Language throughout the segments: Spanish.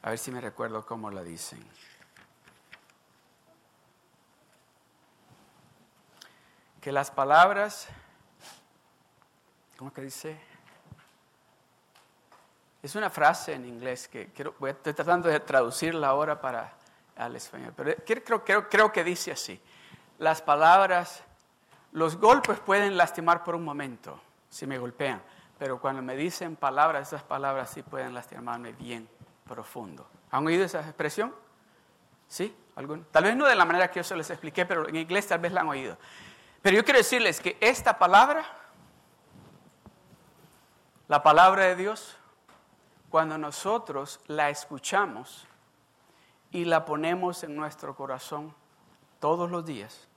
a ver si me recuerdo cómo la dicen. Que las palabras, ¿cómo que dice? Es una frase en inglés que quiero, estoy tratando de traducirla ahora para al español, pero creo que dice así. Las palabras, los golpes pueden lastimar por un momento si me golpean. Pero cuando me dicen palabras, esas palabras sí pueden lastimarme bien profundo. ¿Han oído esa expresión? ¿Sí? ¿Algún? Tal vez no de la manera que yo se les expliqué, pero en inglés tal vez la han oído. Pero yo quiero decirles que esta palabra, la palabra de Dios, cuando nosotros la escuchamos y la ponemos en nuestro corazón todos los días,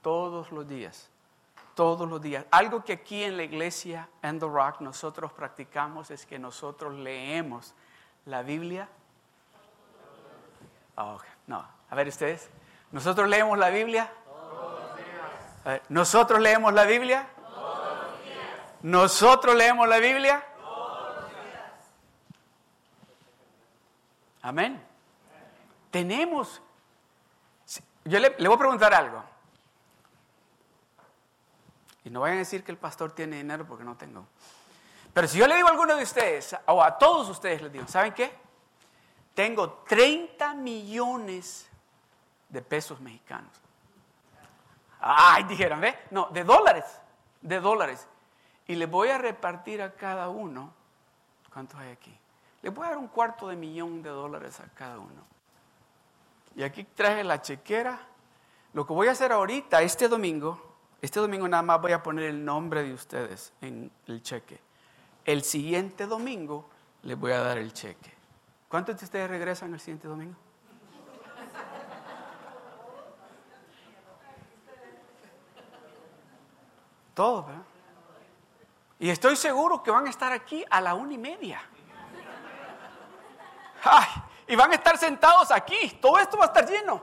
todos los días, todos los días. Algo que aquí en la iglesia en The Rock nosotros practicamos es que nosotros leemos la Biblia. Oh, no, a ver ustedes. ¿Nosotros leemos la Biblia? Todos los días. ¿Nosotros leemos la Biblia? Todos los días. ¿Nosotros leemos la Biblia? Todos los días. Amén. Tenemos. Yo le voy a preguntar algo. No vayan a decir que el pastor tiene dinero porque no tengo. Pero si yo le digo a alguno de ustedes, o a todos ustedes les digo, ¿saben qué? Tengo 30 millones de pesos mexicanos. Ay, dijeron, ¿ve? No, de dólares, de dólares. Y les voy a repartir a cada uno, ¿cuántos hay aquí? Les voy a dar un cuarto de millón de dólares a cada uno. Y aquí traje la chequera. Lo que voy a hacer ahorita, este domingo, este domingo nada más voy a poner el nombre de ustedes en el cheque. El siguiente domingo les voy a dar el cheque. ¿Cuántos de ustedes regresan el siguiente domingo? Todos, ¿verdad? Y estoy seguro que van a estar aquí a la una y media. Ay, y van a estar sentados aquí. Todo esto va a estar lleno.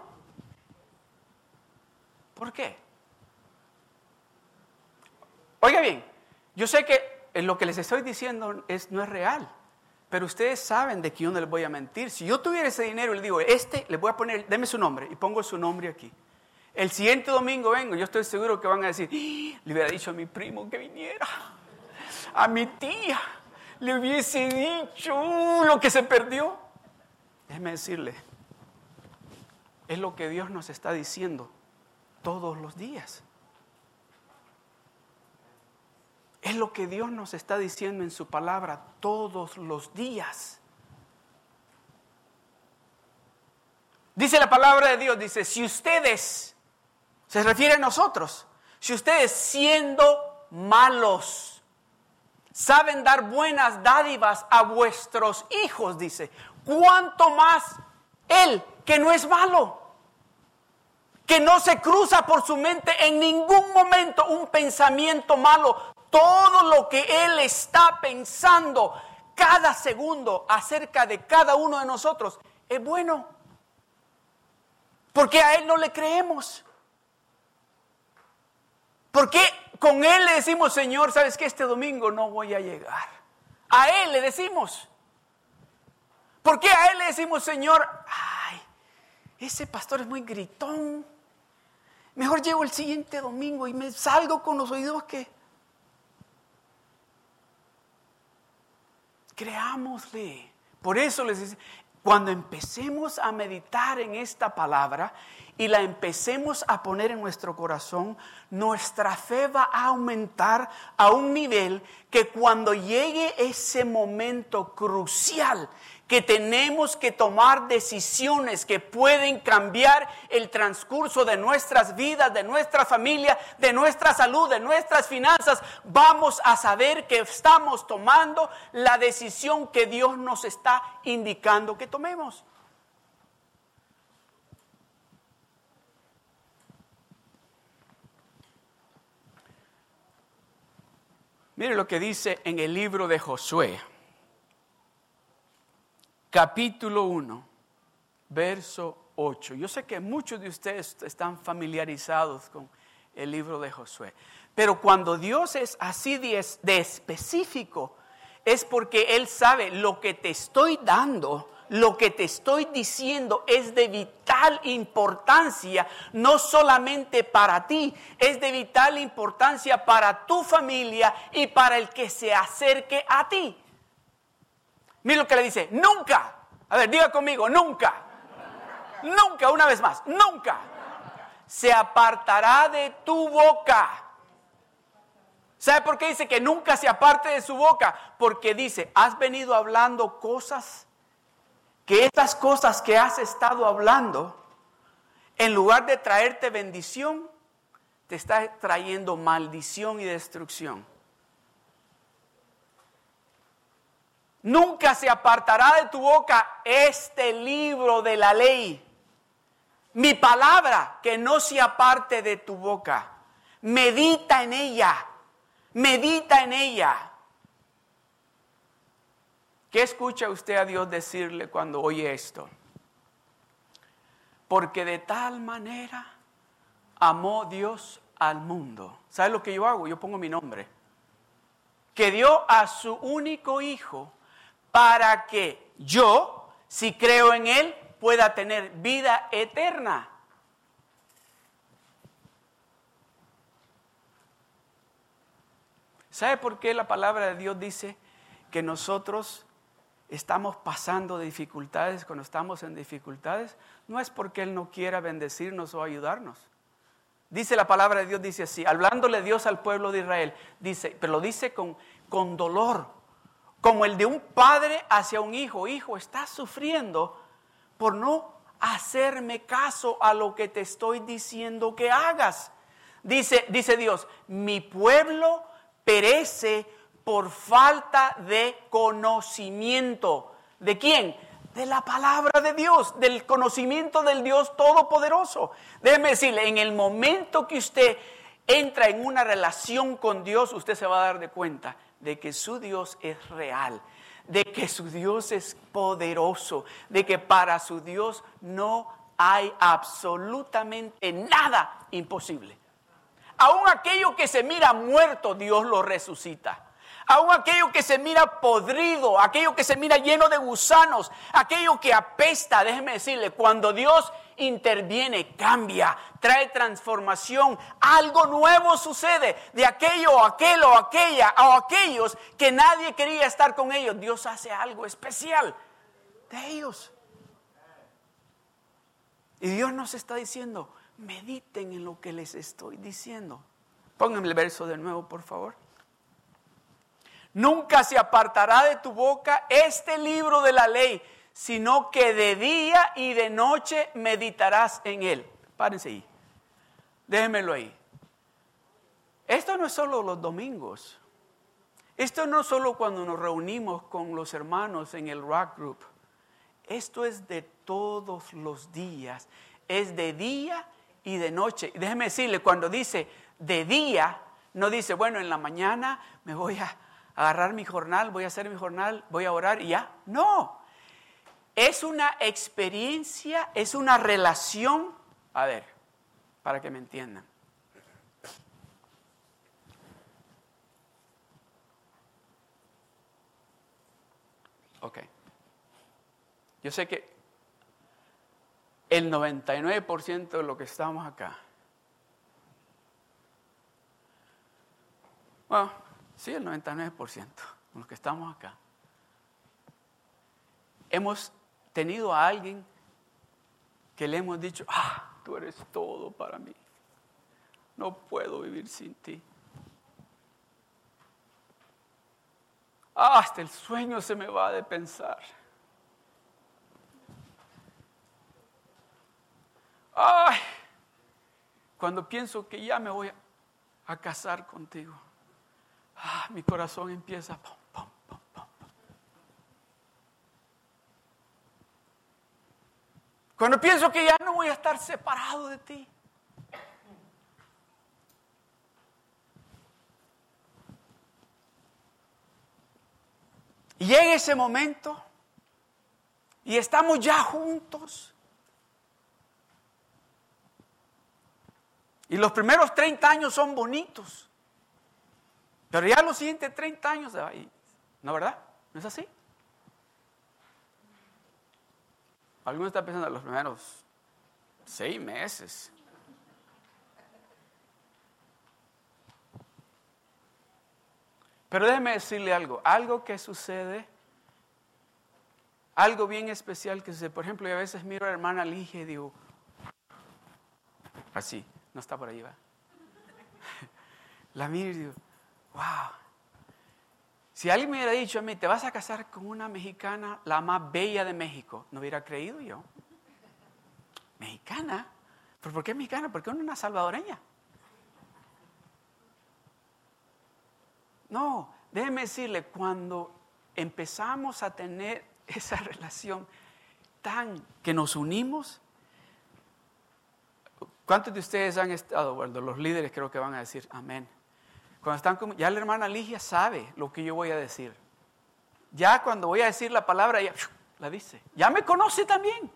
¿Por qué? Oiga bien, yo sé que lo que les estoy diciendo es, no es real, pero ustedes saben de que yo no les voy a mentir. Si yo tuviera ese dinero y le digo, este, le voy a poner, deme su nombre y pongo su nombre aquí. El siguiente domingo vengo, yo estoy seguro que van a decir, ¡Ah! le hubiera dicho a mi primo que viniera, a mi tía, le hubiese dicho lo que se perdió. Déjeme decirle, es lo que Dios nos está diciendo todos los días. Es lo que Dios nos está diciendo en su palabra todos los días. Dice la palabra de Dios, dice, si ustedes, se refiere a nosotros, si ustedes siendo malos, saben dar buenas dádivas a vuestros hijos, dice, ¿cuánto más Él, que no es malo? que no se cruza por su mente en ningún momento un pensamiento malo, todo lo que Él está pensando cada segundo acerca de cada uno de nosotros es bueno. Porque a Él no le creemos. Porque con Él le decimos, Señor, sabes que este domingo no voy a llegar. A Él le decimos. ¿Por qué a Él le decimos, Señor, ay, ese pastor es muy gritón? Mejor llego el siguiente domingo y me salgo con los oídos que Creámosle. Por eso les dice, cuando empecemos a meditar en esta palabra y la empecemos a poner en nuestro corazón, nuestra fe va a aumentar a un nivel que cuando llegue ese momento crucial que tenemos que tomar decisiones que pueden cambiar el transcurso de nuestras vidas, de nuestra familia, de nuestra salud, de nuestras finanzas, vamos a saber que estamos tomando la decisión que Dios nos está indicando que tomemos. Mire lo que dice en el libro de Josué capítulo 1, verso 8. Yo sé que muchos de ustedes están familiarizados con el libro de Josué, Pero cuando Dios es así de, de específico, es porque Él sabe lo que te estoy dando lo que te estoy diciendo es de vital importancia, no solamente para ti, es de vital importancia para tu familia y para el que se acerque a ti. Mira lo que le dice, nunca. A ver, diga conmigo, nunca. Nunca, una vez más, nunca. Se apartará de tu boca. ¿Sabe por qué dice que nunca se aparte de su boca? Porque dice, has venido hablando cosas que estas cosas que has estado hablando, en lugar de traerte bendición, te está trayendo maldición y destrucción. Nunca se apartará de tu boca este libro de la ley. Mi palabra, que no se aparte de tu boca. Medita en ella. Medita en ella. ¿Qué escucha usted a Dios decirle cuando oye esto? Porque de tal manera amó Dios al mundo. ¿Sabe lo que yo hago? Yo pongo mi nombre. Que dio a su único hijo para que yo, si creo en él, pueda tener vida eterna. ¿Sabe por qué la palabra de Dios dice que nosotros estamos pasando dificultades, cuando estamos en dificultades, no es porque Él no quiera bendecirnos o ayudarnos. Dice la palabra de Dios, dice así, hablándole Dios al pueblo de Israel, dice, pero lo dice con, con dolor, como el de un padre hacia un hijo. Hijo, estás sufriendo por no hacerme caso a lo que te estoy diciendo que hagas. Dice, dice Dios, mi pueblo perece por falta de conocimiento. ¿De quién? De la palabra de Dios, del conocimiento del Dios Todopoderoso. Déjeme decirle, en el momento que usted entra en una relación con Dios, usted se va a dar de cuenta de que su Dios es real, de que su Dios es poderoso, de que para su Dios no hay absolutamente nada imposible. Aún aquello que se mira muerto, Dios lo resucita. Aún aquello que se mira podrido, aquello que se mira lleno de gusanos, aquello que apesta, déjeme decirle, cuando Dios interviene, cambia, trae transformación, algo nuevo sucede de aquello aquel o aquella o aquellos que nadie quería estar con ellos. Dios hace algo especial de ellos. Y Dios nos está diciendo, mediten en lo que les estoy diciendo. Pónganme el verso de nuevo, por favor. Nunca se apartará de tu boca este libro de la ley, sino que de día y de noche meditarás en él. Párense ahí. Déjenmelo ahí. Esto no es solo los domingos. Esto no es solo cuando nos reunimos con los hermanos en el rock group. Esto es de todos los días. Es de día y de noche. Déjeme decirle, cuando dice de día, no dice, bueno, en la mañana me voy a agarrar mi jornal, voy a hacer mi jornal, voy a orar y ya. No. Es una experiencia, es una relación. A ver, para que me entiendan. Ok. Yo sé que el 99% de lo que estamos acá, bueno, Sí, el 99%, los que estamos acá. Hemos tenido a alguien que le hemos dicho, ah, tú eres todo para mí. No puedo vivir sin ti. Hasta el sueño se me va de pensar. Ay, cuando pienso que ya me voy a casar contigo ah, mi corazón empieza. Cuando pienso que ya no voy a estar separado de ti. Y llega ese momento y estamos ya juntos. Y los primeros 30 años son bonitos. Pero ya los siguientes 30 años, ¿no verdad? ¿No es así? Algunos están pensando en los primeros seis meses. Pero déjeme decirle algo, algo que sucede, algo bien especial que sucede. Por ejemplo, yo a veces miro a la hermana Ligia y digo, así, no está por ahí, va. La miro y wow. Si alguien me hubiera dicho a mí, te vas a casar con una mexicana, la más bella de México, no hubiera creído yo. ¿Mexicana? ¿Pero por qué mexicana? Porque una salvadoreña. No, déjeme decirle, cuando empezamos a tener esa relación tan que nos unimos, ¿cuántos de ustedes han estado, bueno, los líderes creo que van a decir amén? Cuando están ya la hermana Ligia sabe lo que yo voy a decir. Ya cuando voy a decir la palabra, ya la dice. Ya me conoce también.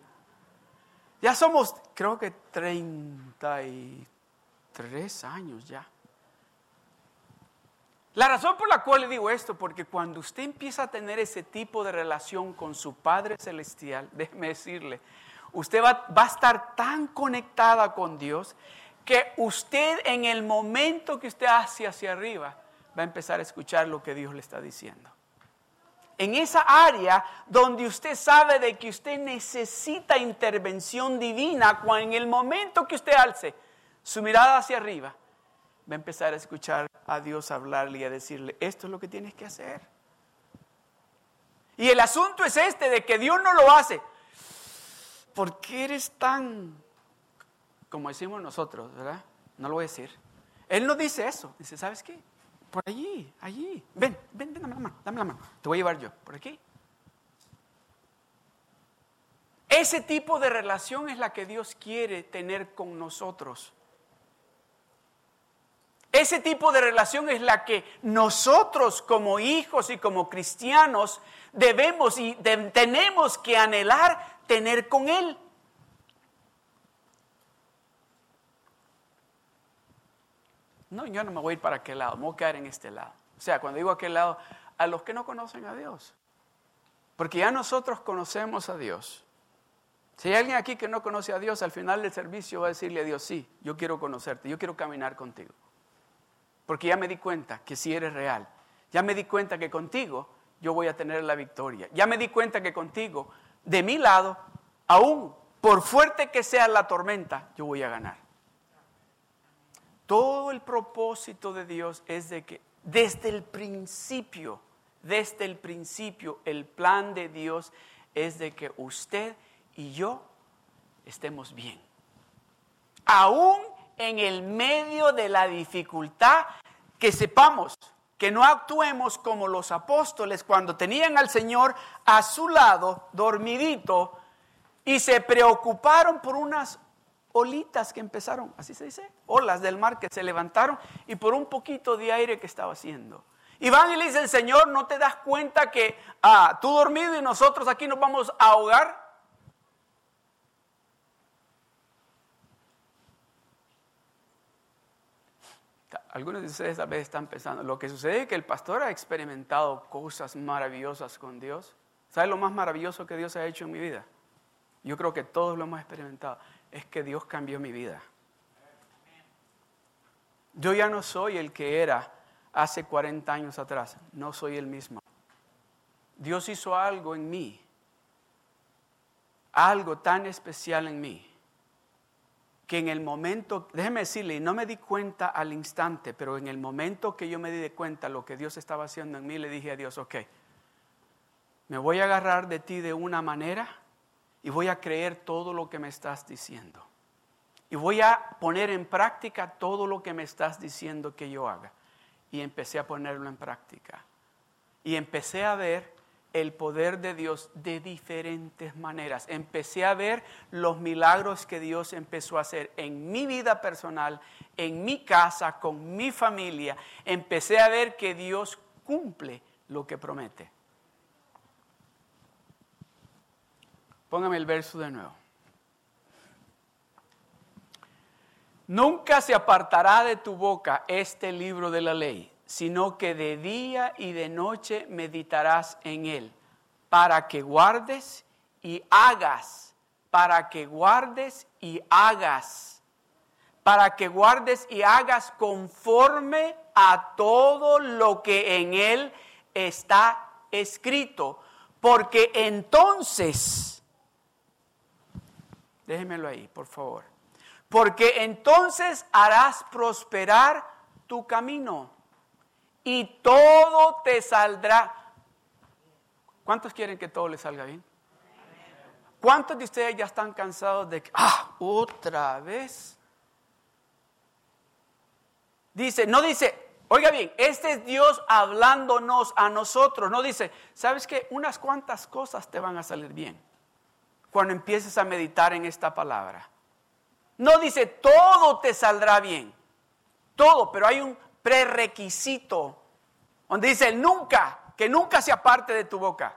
Ya somos, creo que 33 años ya. La razón por la cual le digo esto, porque cuando usted empieza a tener ese tipo de relación con su Padre Celestial, déjeme decirle, usted va a estar tan conectada con Dios que usted en el momento que usted hace hacia arriba va a empezar a escuchar lo que Dios le está diciendo. En esa área donde usted sabe de que usted necesita intervención divina, cuando en el momento que usted alce su mirada hacia arriba, va a empezar a escuchar a Dios hablarle y a decirle, esto es lo que tienes que hacer. Y el asunto es este, de que Dios no lo hace. ¿Por qué eres tan como decimos nosotros, ¿verdad? No lo voy a decir. Él no dice eso. Dice, ¿sabes qué? Por allí, allí. Ven, ven, ven, dame la mano, dame la mano. Te voy a llevar yo, por aquí. Ese tipo de relación es la que Dios quiere tener con nosotros. Ese tipo de relación es la que nosotros como hijos y como cristianos debemos y tenemos que anhelar tener con Él. No, yo no me voy a ir para aquel lado, me voy a quedar en este lado. O sea, cuando digo aquel lado, a los que no conocen a Dios. Porque ya nosotros conocemos a Dios. Si hay alguien aquí que no conoce a Dios, al final del servicio va a decirle a Dios, sí, yo quiero conocerte, yo quiero caminar contigo. Porque ya me di cuenta que si eres real. Ya me di cuenta que contigo yo voy a tener la victoria. Ya me di cuenta que contigo, de mi lado, aún por fuerte que sea la tormenta, yo voy a ganar. Todo el propósito de Dios es de que desde el principio, desde el principio, el plan de Dios es de que usted y yo estemos bien. Aún en el medio de la dificultad, que sepamos que no actuemos como los apóstoles cuando tenían al Señor a su lado, dormidito, y se preocuparon por unas olitas que empezaron, así se dice, olas del mar que se levantaron y por un poquito de aire que estaba haciendo. Y van y le dicen, Señor, ¿no te das cuenta que ah, tú dormido y nosotros aquí nos vamos a ahogar? Algunos de ustedes a veces están pensando, lo que sucede es que el pastor ha experimentado cosas maravillosas con Dios. ¿Sabe lo más maravilloso que Dios ha hecho en mi vida? Yo creo que todos lo hemos experimentado es que Dios cambió mi vida. Yo ya no soy el que era hace 40 años atrás, no soy el mismo. Dios hizo algo en mí, algo tan especial en mí, que en el momento, déjeme decirle, no me di cuenta al instante, pero en el momento que yo me di cuenta lo que Dios estaba haciendo en mí, le dije a Dios, ok, me voy a agarrar de ti de una manera y voy a creer todo lo que me estás diciendo. Y voy a poner en práctica todo lo que me estás diciendo que yo haga. Y empecé a ponerlo en práctica. Y empecé a ver el poder de Dios de diferentes maneras. Empecé a ver los milagros que Dios empezó a hacer en mi vida personal, en mi casa, con mi familia. Empecé a ver que Dios cumple lo que promete. Póngame el verso de nuevo. Nunca se apartará de tu boca este libro de la ley, sino que de día y de noche meditarás en él, para que guardes y hagas, para que guardes y hagas, para que guardes y hagas conforme a todo lo que en él está escrito, porque entonces, déjenmelo ahí, por favor, porque entonces harás prosperar tu camino y todo te saldrá. ¿Cuántos quieren que todo les salga bien? ¿Cuántos de ustedes ya están cansados de que, ah, otra vez? Dice, no dice, oiga bien, este es Dios hablándonos a nosotros. No dice, ¿sabes qué? Unas cuantas cosas te van a salir bien cuando empieces a meditar en esta palabra. No dice, todo te saldrá bien. Todo, pero hay un prerequisito donde dice nunca, que nunca se aparte de tu boca.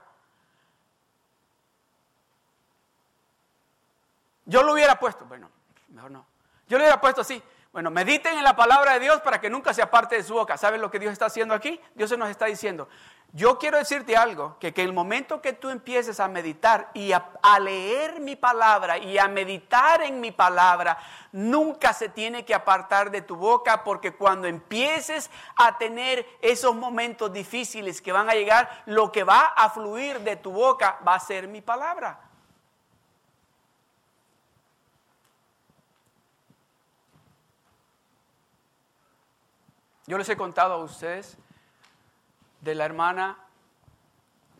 Yo lo hubiera puesto, bueno, mejor no. Yo lo hubiera puesto así. Bueno, mediten en la palabra de Dios para que nunca se aparte de su boca. ¿Saben lo que Dios está haciendo aquí? Dios se nos está diciendo, yo quiero decirte algo, que, que el momento que tú empieces a meditar y a, leer mi palabra y a meditar en mi palabra, nunca se tiene que apartar de tu boca, porque cuando empieces a tener esos momentos difíciles que van a llegar, lo que va a fluir de tu boca va a ser mi palabra. Yo les he contado a ustedes de la hermana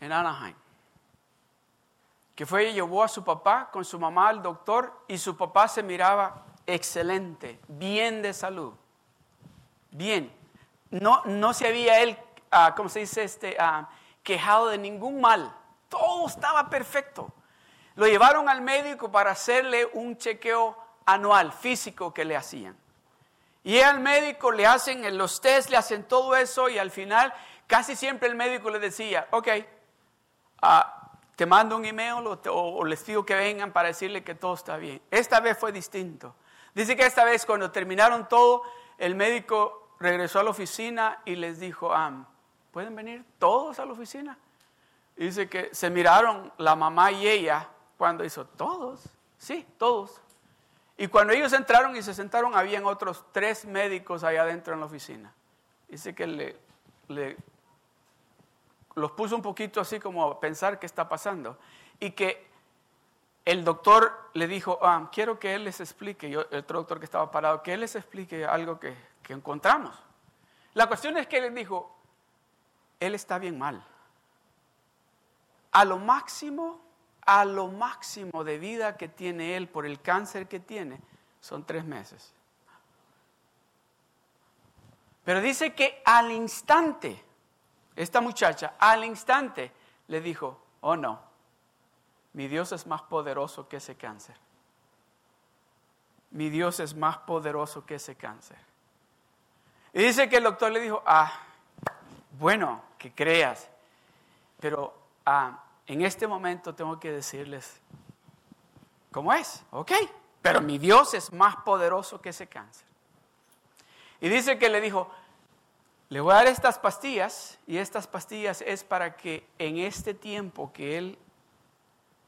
en Anaheim, que fue y llevó a su papá con su mamá al doctor y su papá se miraba excelente, bien de salud, bien. No, no se había él, uh, ¿cómo se dice? Este, ah, quejado de ningún mal, todo estaba perfecto. Lo llevaron al médico para hacerle un chequeo anual físico que le hacían. Y al médico le hacen los test, le hacen todo eso y al final casi siempre el médico le decía, ok, ah, te mando un email o, les digo que vengan para decirle que todo está bien. Esta vez fue distinto. Dice que esta vez cuando terminaron todo, el médico regresó a la oficina y les dijo, ¿pueden venir todos a la oficina? dice que se miraron la mamá y ella cuando hizo, ¿todos? Sí, todos. Y cuando ellos entraron y se sentaron, habían otros tres médicos allá adentro en la oficina. Dice que le los puso un poquito así como a pensar qué está pasando. Y que el doctor le dijo, ah, quiero que él les explique, el otro doctor que estaba parado, que él les explique algo que, que encontramos. La cuestión es que él dijo, él está bien mal. A lo máximo, a lo máximo de vida que tiene él por el cáncer que tiene, son tres meses. Pero dice que al instante, esta muchacha al instante le dijo, oh no, mi Dios es más poderoso que ese cáncer. Mi Dios es más poderoso que ese cáncer. Y dice que el doctor le dijo, ah, bueno, que creas, pero ah, en este momento tengo que decirles cómo es, ok, pero mi Dios es más poderoso que ese cáncer. Y dice que le dijo, le voy a dar estas pastillas y estas pastillas es para que en este tiempo que Él,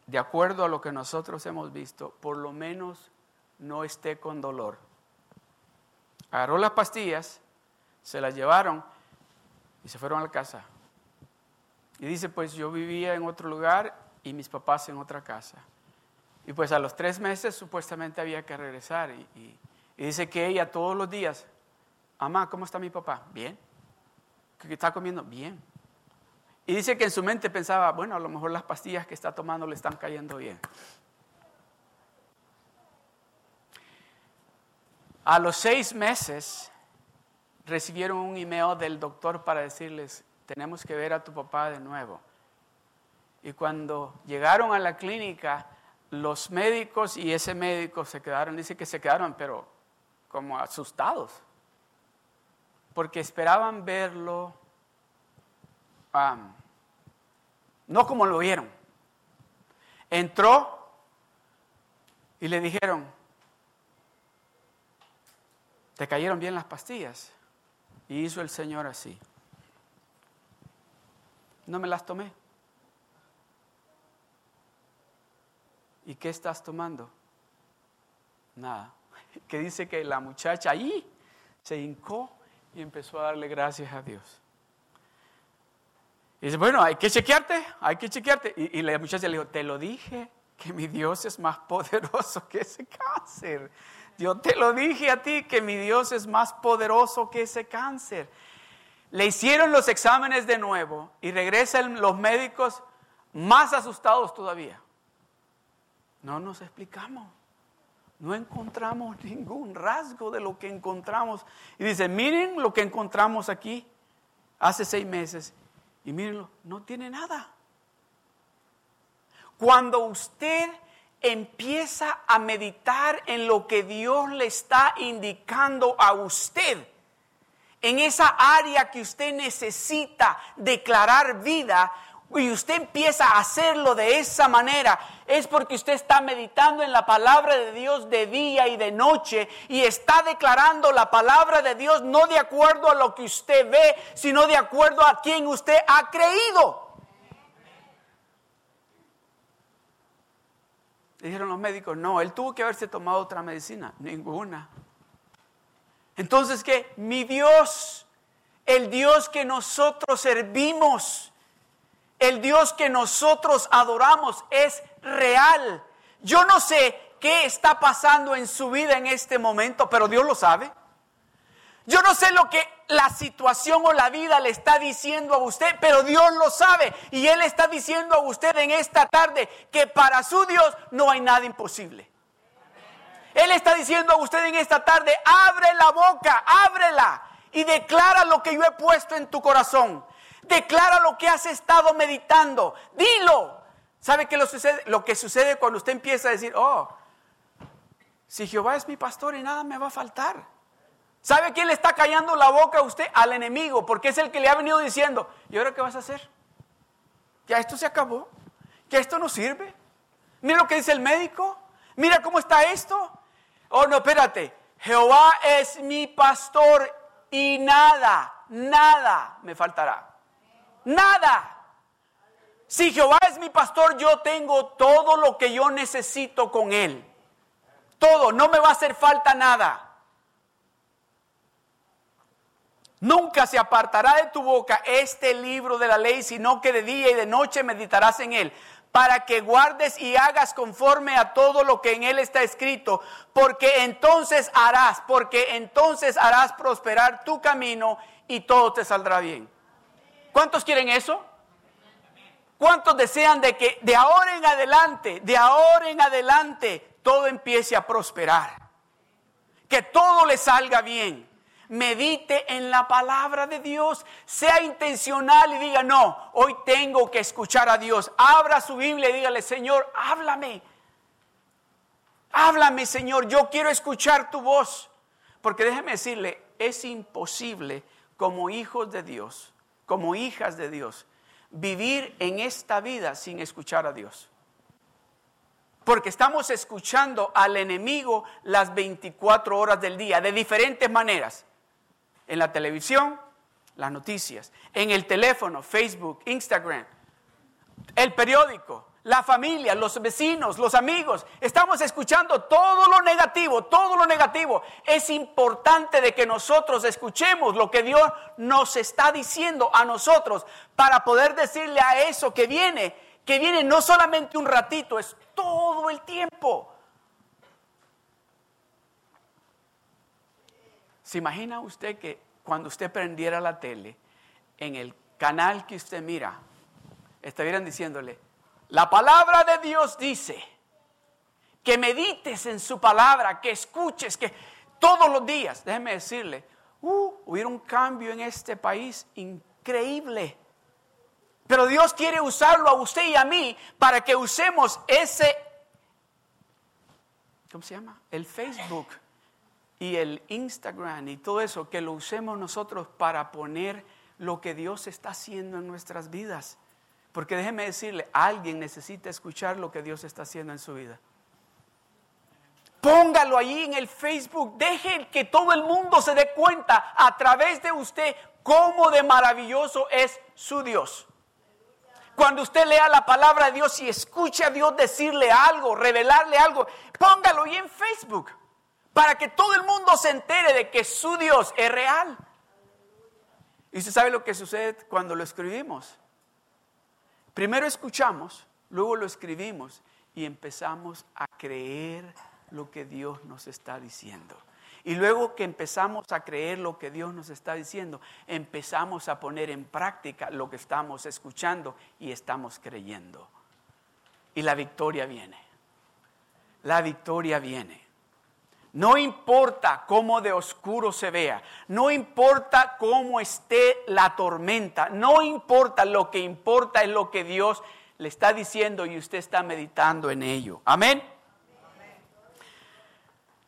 de acuerdo a lo que nosotros hemos visto, por lo menos no esté con dolor. Agarró las pastillas, se las llevaron y se fueron a la casa. Y dice, pues yo vivía en otro lugar y mis papás en otra casa. Y pues a los tres meses supuestamente había que regresar. Y, dice que ella todos los días, mamá, ¿cómo está mi papá? Bien que está comiendo bien. Y dice que en su mente pensaba, bueno, a lo mejor las pastillas que está tomando le están cayendo bien. A los seis meses recibieron un email del doctor para decirles, tenemos que ver a tu papá de nuevo. Y cuando llegaron a la clínica, los médicos y ese médico se quedaron, dice que se quedaron, pero como asustados porque esperaban verlo no como lo vieron. Entró y le dijeron, ¿te cayeron bien las pastillas? Y hizo el Señor así. No me las tomé. ¿Y qué estás tomando? Nada. Que dice que la muchacha ahí se hincó y empezó a darle gracias a Dios. Y dice, bueno, hay que chequearte, hay que chequearte. Y, la muchacha le dijo, te lo dije, que mi Dios es más poderoso que ese cáncer. Yo te lo dije a ti, que mi Dios es más poderoso que ese cáncer. Le hicieron los exámenes de nuevo y regresan los médicos más asustados todavía. No nos explicamos. No encontramos ningún rasgo de lo que encontramos. Y dice, miren lo que encontramos aquí hace seis meses. Y mírenlo, no tiene nada. Cuando usted empieza a meditar en lo que Dios le está indicando a usted, en esa área que usted necesita declarar vida, y usted empieza a hacerlo de esa manera, es porque usted está meditando en la palabra de Dios de día y de noche y está declarando la palabra de Dios no de acuerdo a lo que usted ve, sino de acuerdo a quien usted ha creído. Dijeron los médicos, no, él tuvo que haberse tomado otra medicina. Ninguna. Entonces, ¿qué? Mi Dios, el Dios que nosotros servimos, el Dios que nosotros adoramos es real. Yo no sé qué está pasando en su vida en este momento, pero Dios lo sabe. Yo no sé lo que la situación o la vida le está diciendo a usted, pero Dios lo sabe. Y Él está diciendo a usted en esta tarde que para su Dios no hay nada imposible. Él está diciendo a usted en esta tarde, abre la boca, ábrela y declara lo que yo he puesto en tu corazón. Declara lo que has estado meditando. Dilo. ¿Sabe qué lo, sucede? lo que sucede cuando usted empieza a decir, oh, si Jehová es mi pastor y nada me va a faltar? ¿Sabe quién le está callando la boca a usted? Al enemigo, porque es el que le ha venido diciendo, ¿y ahora qué vas a hacer? Ya esto se acabó, ya esto no sirve. Mira lo que dice el médico, mira cómo está esto. Oh, no, espérate, Jehová es mi pastor y nada, nada me faltará. Nada. Si Jehová es mi pastor, yo tengo todo lo que yo necesito con él. Todo, no me va a hacer falta nada. Nunca se apartará de tu boca este libro de la ley, sino que de día y de noche meditarás en él, para que guardes y hagas conforme a todo lo que en él está escrito, porque entonces harás, porque entonces harás prosperar tu camino y todo te saldrá bien. ¿Cuántos quieren eso? ¿Cuántos desean de que de ahora en adelante, de ahora en adelante, todo empiece a prosperar? Que todo le salga bien medite en la palabra de Dios, sea intencional y diga, no, hoy tengo que escuchar a Dios. Abra su Biblia y dígale, Señor, háblame. Háblame, Señor, yo quiero escuchar tu voz. Porque déjeme decirle, es imposible como hijos de Dios, como hijas de Dios, vivir en esta vida sin escuchar a Dios. Porque estamos escuchando al enemigo las 24 horas del día, de diferentes maneras. En la televisión, las noticias, en el teléfono, Facebook, Instagram, el periódico, la familia, los vecinos, los amigos. Estamos escuchando todo lo negativo, todo lo negativo. Es importante de que nosotros escuchemos lo que Dios nos está diciendo a nosotros para poder decirle a eso que viene, que viene no solamente un ratito, es todo el tiempo. ¿Se imagina usted que cuando usted prendiera la tele, en el canal que usted mira, estuvieran diciéndole, la palabra de Dios dice, que medites en su palabra, que escuches, que todos los días, déjeme decirle, uh, hubiera un cambio en este país increíble. Pero Dios quiere usarlo a usted y a mí para que usemos ese, ¿cómo se llama? El Facebook y el Instagram y todo eso, que lo usemos nosotros para poner lo que Dios está haciendo en nuestras vidas. Porque déjeme decirle, alguien necesita escuchar lo que Dios está haciendo en su vida. Póngalo ahí en el Facebook. Deje que todo el mundo se dé cuenta a través de usted cómo de maravilloso es su Dios. Cuando usted lea la palabra de Dios y escuche a Dios decirle algo, revelarle algo, póngalo ahí en Facebook para que todo el mundo se entere de que su Dios es real. Y usted sabe lo que sucede cuando lo escribimos. Primero escuchamos, luego lo escribimos y empezamos a creer lo que Dios nos está diciendo. Y luego que empezamos a creer lo que Dios nos está diciendo, empezamos a poner en práctica lo que estamos escuchando y estamos creyendo. Y la victoria viene. La victoria viene. No importa cómo de oscuro se vea, no importa cómo esté la tormenta, no importa, lo que importa es lo que Dios le está diciendo y usted está meditando en ello. Amén.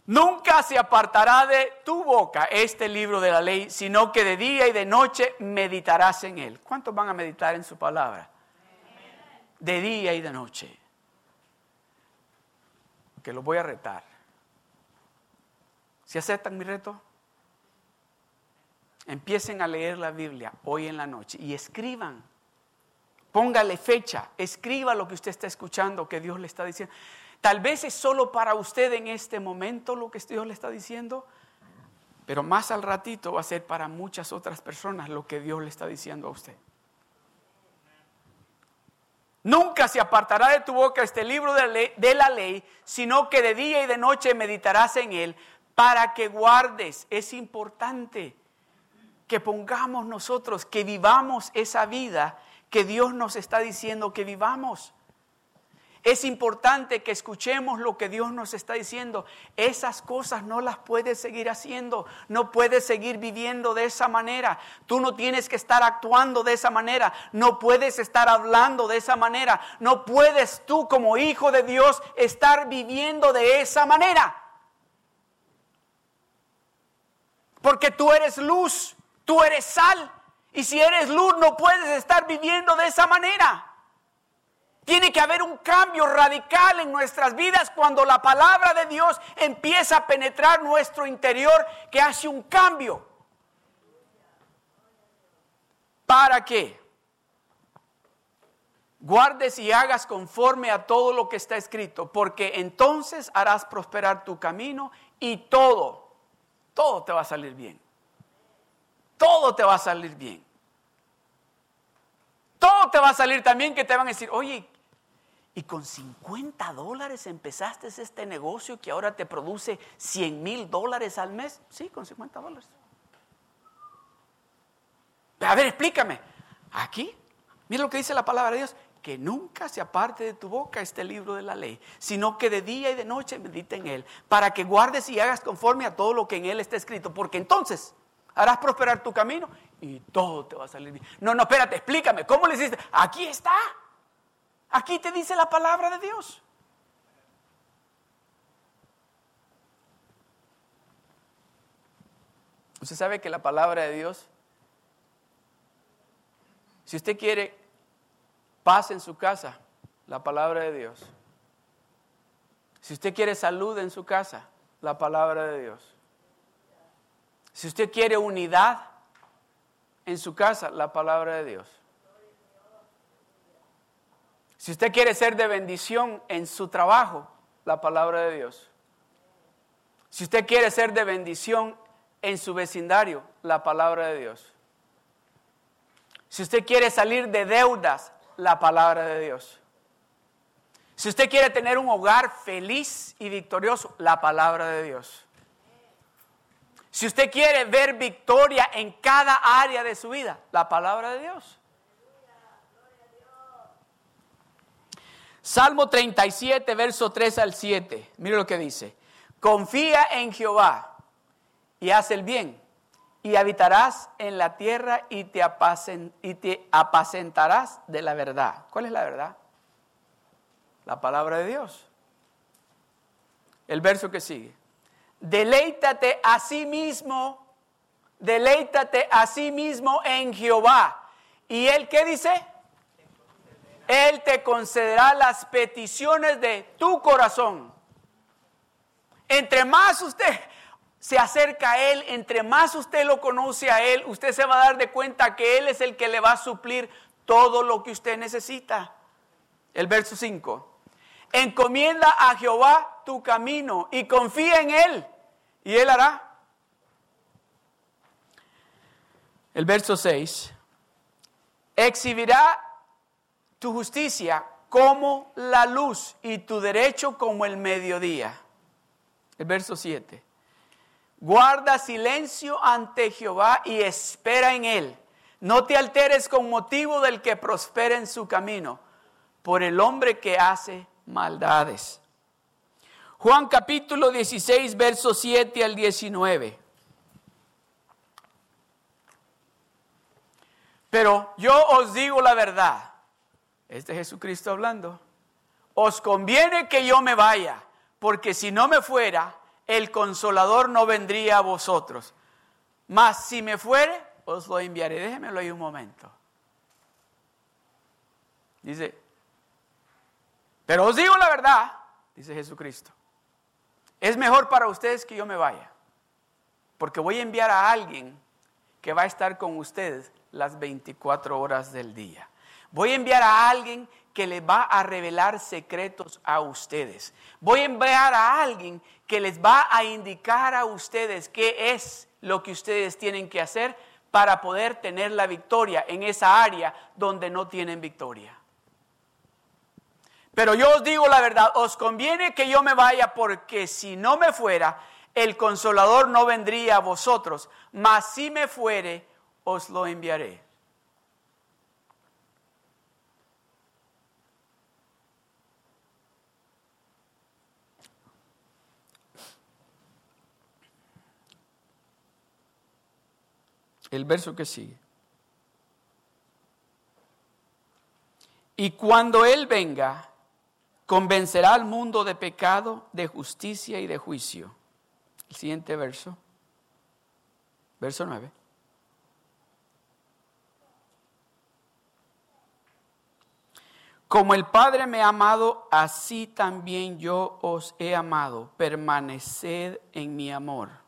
Nunca se apartará de tu boca este libro de la ley, sino que de día y de noche meditarás en él. ¿Cuántos van a meditar en su palabra? De día y de noche. Que lo voy a retar. ¿Se aceptan mi reto? Empiecen a leer la Biblia hoy en la noche y escriban. Póngale fecha, escriba lo que usted está escuchando, que Dios le está diciendo. Tal vez es solo para usted en este momento lo que Dios le está diciendo, pero más al ratito va a ser para muchas otras personas lo que Dios le está diciendo a usted. Nunca se apartará de tu boca este libro de la, ley, sino que de día y de noche meditarás en él para que guardes. Es importante que pongamos nosotros, que vivamos esa vida que Dios nos está diciendo que vivamos. Es importante que escuchemos lo que Dios nos está diciendo. Esas cosas no las puedes seguir haciendo. No puedes seguir viviendo de esa manera. Tú no tienes que estar actuando de esa manera. No puedes estar hablando de esa manera. No puedes tú como hijo de Dios estar viviendo de esa manera. Porque tú eres luz, tú eres sal. Y si eres luz no puedes estar viviendo de esa manera. Tiene que haber un cambio radical en nuestras vidas cuando la palabra de Dios empieza a penetrar nuestro interior, que hace un cambio. ¿Para qué? Guardes y hagas conforme a todo lo que está escrito, porque entonces harás prosperar tu camino y todo, todo te va a salir bien. Todo te va a salir bien. Todo te va a salir también que te van a decir, oye, y con 50 dólares empezaste este negocio que ahora te produce 100 mil dólares al mes. Sí, con 50 dólares. A ver, explícame. Aquí, mira lo que dice la palabra de Dios. Que nunca se aparte de tu boca este libro de la ley, sino que de día y de noche medita en él, para que guardes y hagas conforme a todo lo que en él está escrito, porque entonces harás prosperar tu camino y todo te va a salir bien. No, no, espérate, explícame, ¿cómo le hiciste? Aquí está. Aquí te dice la palabra de Dios. Usted sabe que la palabra de Dios, si usted quiere paz en su casa, la palabra de Dios. Si usted quiere salud en su casa, la palabra de Dios. Si usted quiere unidad en su casa, la palabra de Dios. Si usted quiere ser de bendición en su trabajo, la palabra de Dios. Si usted quiere ser de bendición en su vecindario, la palabra de Dios. Si usted quiere salir de deudas, la palabra de Dios. Si usted quiere tener un hogar feliz y victorioso, la palabra de Dios. Si usted quiere ver victoria en cada área de su vida, la palabra de Dios. Salmo 37, verso 3 al 7. Mire lo que dice. Confía en Jehová y haz el bien, y habitarás en la tierra y te, apacentarás de la verdad. ¿Cuál es la verdad? La palabra de Dios. El verso que sigue. Deleítate a sí mismo, deleítate a sí mismo en Jehová. ¿Y él qué dice? Él te concederá las peticiones de tu corazón. Entre más usted se acerca a Él, entre más usted lo conoce a Él, usted se va a dar de cuenta que Él es el que le va a suplir todo lo que usted necesita. El verso 5. Encomienda a Jehová tu camino y confía en Él y Él hará. El verso 6. Exhibirá tu justicia como la luz y tu derecho como el mediodía. El verso 7. Guarda silencio ante Jehová y espera en él. No te alteres con motivo del que prospera en su camino, por el hombre que hace maldades. Juan capítulo 16, verso 7 al 19. Pero yo os digo la verdad. Este Jesucristo hablando. Os conviene que yo me vaya, porque si no me fuera, el consolador no vendría a vosotros. Mas si me fuere, os lo enviaré. Déjenmelo ahí un momento. Dice, pero os digo la verdad, dice Jesucristo. Es mejor para ustedes que yo me vaya, porque voy a enviar a alguien que va a estar con ustedes las 24 horas del día. Voy a enviar a alguien que les va a revelar secretos a ustedes. Voy a enviar a alguien que les va a indicar a ustedes qué es lo que ustedes tienen que hacer para poder tener la victoria en esa área donde no tienen victoria. Pero yo os digo la verdad, os conviene que yo me vaya porque si no me fuera, el consolador no vendría a vosotros, mas si me fuere, os lo enviaré. El verso que sigue. Y cuando Él venga, convencerá al mundo de pecado, de justicia y de juicio. El siguiente verso. Verso 9. Como el Padre me ha amado, así también yo os he amado. Permaneced en mi amor.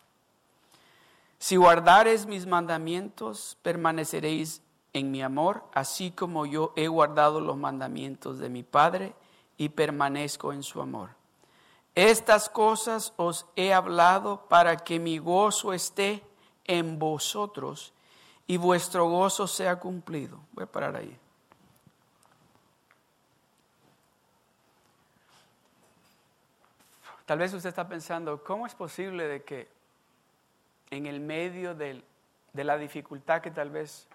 Si guardares mis mandamientos, permaneceréis en mi amor, así como yo he guardado los mandamientos de mi Padre y permanezco en su amor. Estas cosas os he hablado para que mi gozo esté en vosotros y vuestro gozo sea cumplido. Voy a parar ahí. Tal vez usted está pensando, ¿cómo es posible de que en el medio de la dificultad que tal vez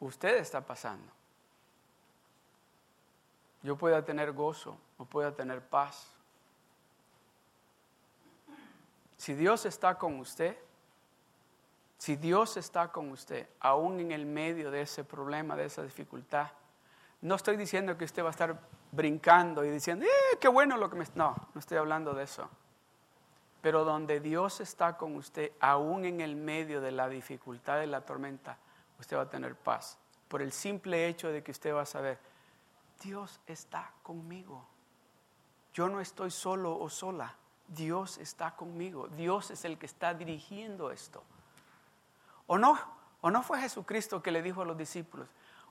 usted está pasando, yo pueda tener gozo o pueda tener paz. Si Dios está con usted, si Dios está con usted, aún en el medio de ese problema, de esa dificultad, no estoy diciendo que usted va a estar brincando y diciendo, eh, qué bueno lo que me... No, no estoy hablando de eso. Pero donde Dios está con usted, aún en el medio de la dificultad de la tormenta, usted va a tener paz. Por el simple hecho de que usted va a saber, Dios está conmigo. Yo no estoy solo o sola. Dios está conmigo. Dios es el que está dirigiendo esto. ¿O no? ¿O no fue Jesucristo que le dijo a los discípulos?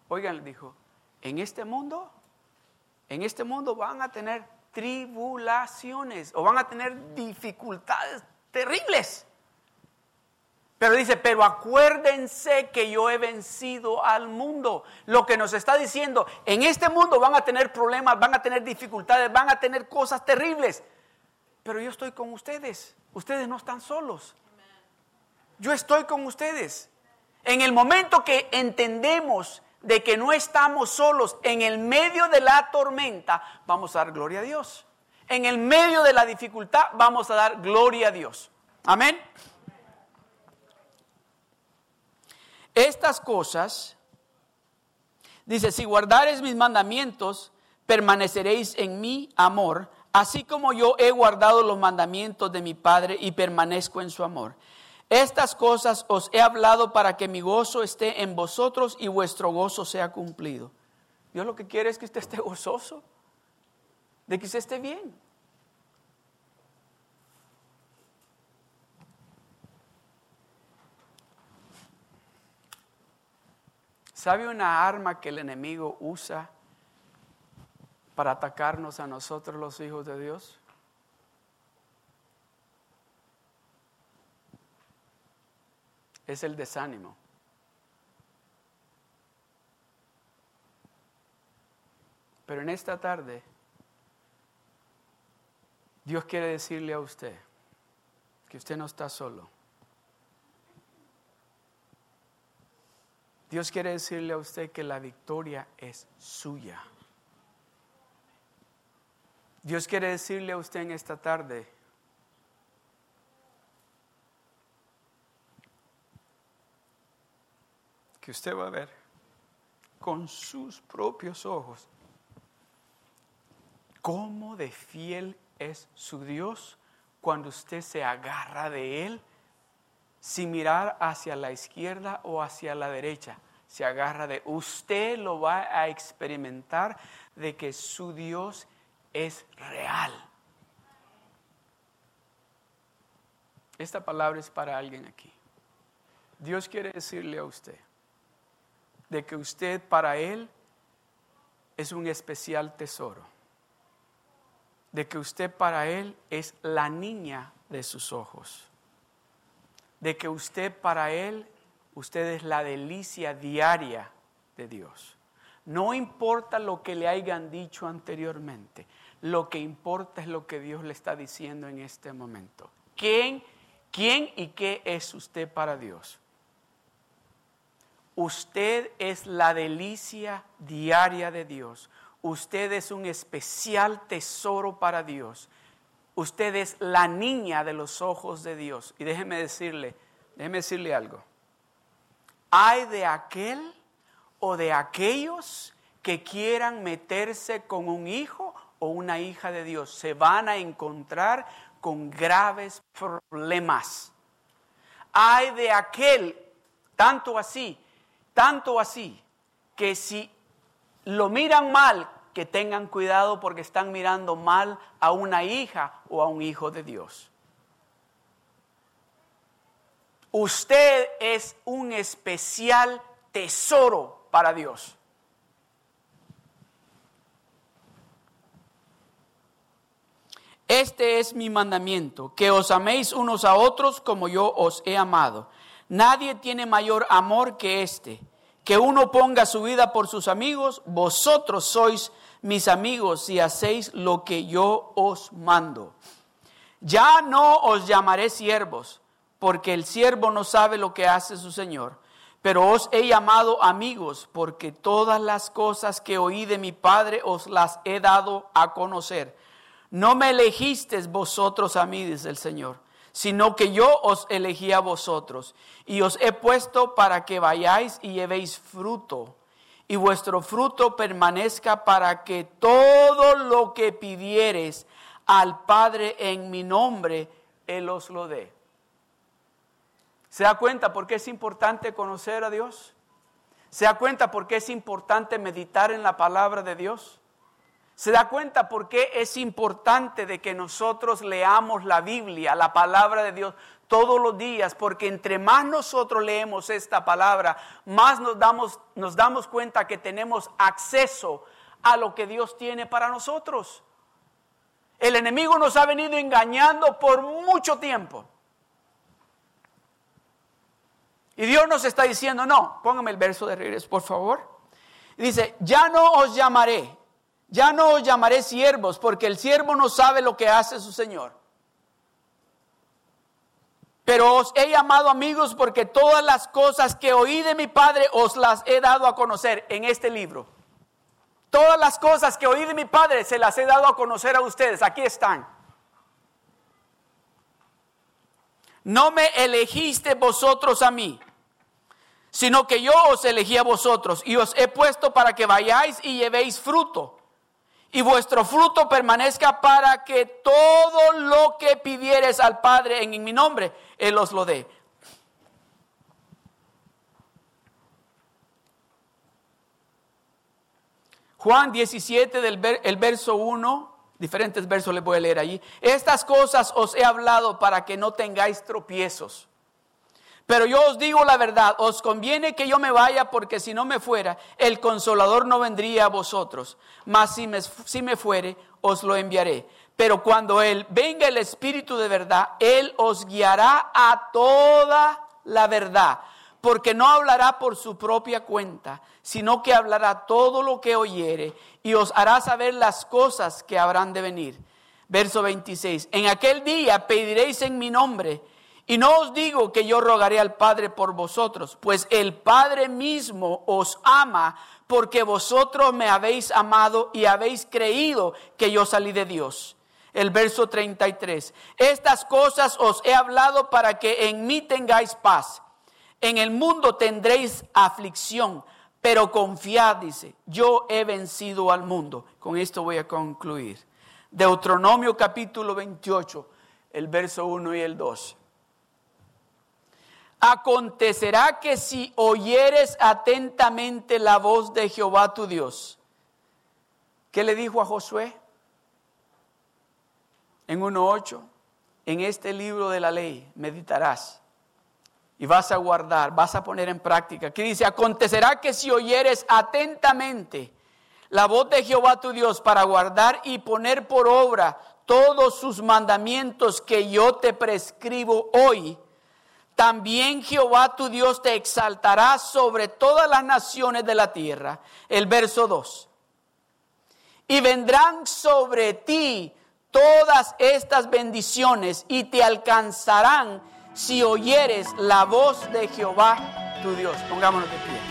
Oigan, le dijo, en este mundo, en este mundo van a tener tribulaciones o van a tener dificultades terribles. Pero dice, pero acuérdense que yo he vencido al mundo. Lo que nos está diciendo, en este mundo van a tener problemas, van a tener dificultades, van a tener cosas terribles. Pero yo estoy con ustedes. Ustedes no están solos. Yo estoy con ustedes. En el momento que entendemos de que no estamos solos en el medio de la tormenta, vamos a dar gloria a Dios. En el medio de la dificultad, vamos a dar gloria a Dios. Amén. Estas cosas, dice, si guardares mis mandamientos, permaneceréis en mi amor, así como yo he guardado los mandamientos de mi Padre y permanezco en su amor. Estas cosas os he hablado para que mi gozo esté en vosotros y vuestro gozo sea cumplido. Dios lo que quiere es que usted esté gozoso, de que usted esté bien. ¿Sabe una arma que el enemigo usa para atacarnos a nosotros los hijos de Dios? Es el desánimo. Pero en esta tarde, Dios quiere decirle a usted que usted no está solo. Dios quiere decirle a usted que la victoria es suya. Dios quiere decirle a usted en esta tarde que usted va a ver con sus propios ojos cómo de fiel es su Dios cuando usted se agarra de Él sin mirar hacia la izquierda o hacia la derecha. Se agarra de usted lo va a experimentar de que su Dios es real. Esta palabra es para alguien aquí. Dios quiere decirle a usted de que usted para Él es un especial tesoro de que usted para Él es la niña de sus ojos, de que usted para Él, usted es la delicia diaria de Dios. No importa lo que le hayan dicho anteriormente, lo que importa es lo que Dios le está diciendo en este momento. ¿Quién, quién y qué es usted para Dios? Usted es la delicia diaria de Dios. Usted es un especial tesoro para Dios. Usted es la niña de los ojos de Dios. Y déjeme decirle, déjeme decirle algo. Hay de aquel o de aquellos que quieran meterse con un hijo o una hija de Dios. Se van a encontrar con graves problemas. Hay de aquel, tanto así, tanto así, que si lo miran mal, que tengan cuidado porque están mirando mal a una hija o a un hijo de Dios. Usted es un especial tesoro para Dios. Este es mi mandamiento, que os améis unos a otros como yo os he amado. Nadie tiene mayor amor que este que uno ponga su vida por sus amigos, vosotros sois mis amigos si hacéis lo que yo os mando. Ya no os llamaré siervos, porque el siervo no sabe lo que hace su Señor, pero os he llamado amigos, porque todas las cosas que oí de mi Padre os las he dado a conocer. No me elegisteis vosotros a mí, dice el Señor sino que yo os elegí a vosotros y os he puesto para que vayáis y llevéis fruto y vuestro fruto permanezca para que todo lo que pidiereis al Padre en mi nombre, Él os lo dé. ¿Se da cuenta por qué es importante conocer a Dios? ¿Se da cuenta por qué es importante meditar en la palabra de Dios? ¿Se da cuenta por qué es importante de que nosotros leamos la Biblia, la palabra de Dios, todos los días? Porque entre más nosotros leemos esta palabra, más nos damos, nos damos cuenta que tenemos acceso a lo que Dios tiene para nosotros. El enemigo nos ha venido engañando por mucho tiempo. Y Dios nos está diciendo, no, póngame el verso de regreso, por favor. dice, ya no os llamaré ya no os llamaré siervos, porque el siervo no sabe lo que hace su Señor. Pero os he llamado amigos porque todas las cosas que oí de mi Padre os las he dado a conocer en este libro. Todas las cosas que oí de mi Padre se las he dado a conocer a ustedes. Aquí están. No me elegiste vosotros a mí, sino que yo os elegí a vosotros y os he puesto para que vayáis y llevéis fruto y vuestro fruto permanezca para que todo lo que pidieres al Padre en mi nombre, Él os lo dé. Juan 17, del el verso 1, diferentes versos les voy a leer allí. Estas cosas os he hablado para que no tengáis tropiezos. Pero yo os digo la verdad, os conviene que yo me vaya porque si no me fuera, el consolador no vendría a vosotros. Mas si me, si me fuere, os lo enviaré. Pero cuando Él venga el Espíritu de verdad, Él os guiará a toda la verdad. Porque no hablará por su propia cuenta, sino que hablará todo lo que oyere y os hará saber las cosas que habrán de venir. Verso 26. En aquel día pediréis en mi nombre. Y no os digo que yo rogaré al Padre por vosotros, pues el Padre mismo os ama porque vosotros me habéis amado y habéis creído que yo salí de Dios. El verso 33. Estas cosas os he hablado para que en mí tengáis paz. En el mundo tendréis aflicción, pero confiad, dice, yo he vencido al mundo. Con esto voy a concluir. Deuteronomio capítulo 28, el verso 1 y el 2. Acontecerá que si oyeres atentamente la voz de Jehová tu Dios, ¿qué le dijo a Josué? En 1.8, en este libro de la ley meditarás y vas a guardar, vas a poner en práctica. ¿Qué dice? Acontecerá que si oyeres atentamente la voz de Jehová tu Dios para guardar y poner por obra todos sus mandamientos que yo te prescribo hoy, también Jehová tu Dios te exaltará sobre todas las naciones de la tierra. El verso 2. Y vendrán sobre ti todas estas bendiciones y te alcanzarán si oyeres la voz de Jehová tu Dios. Pongámonos de pie.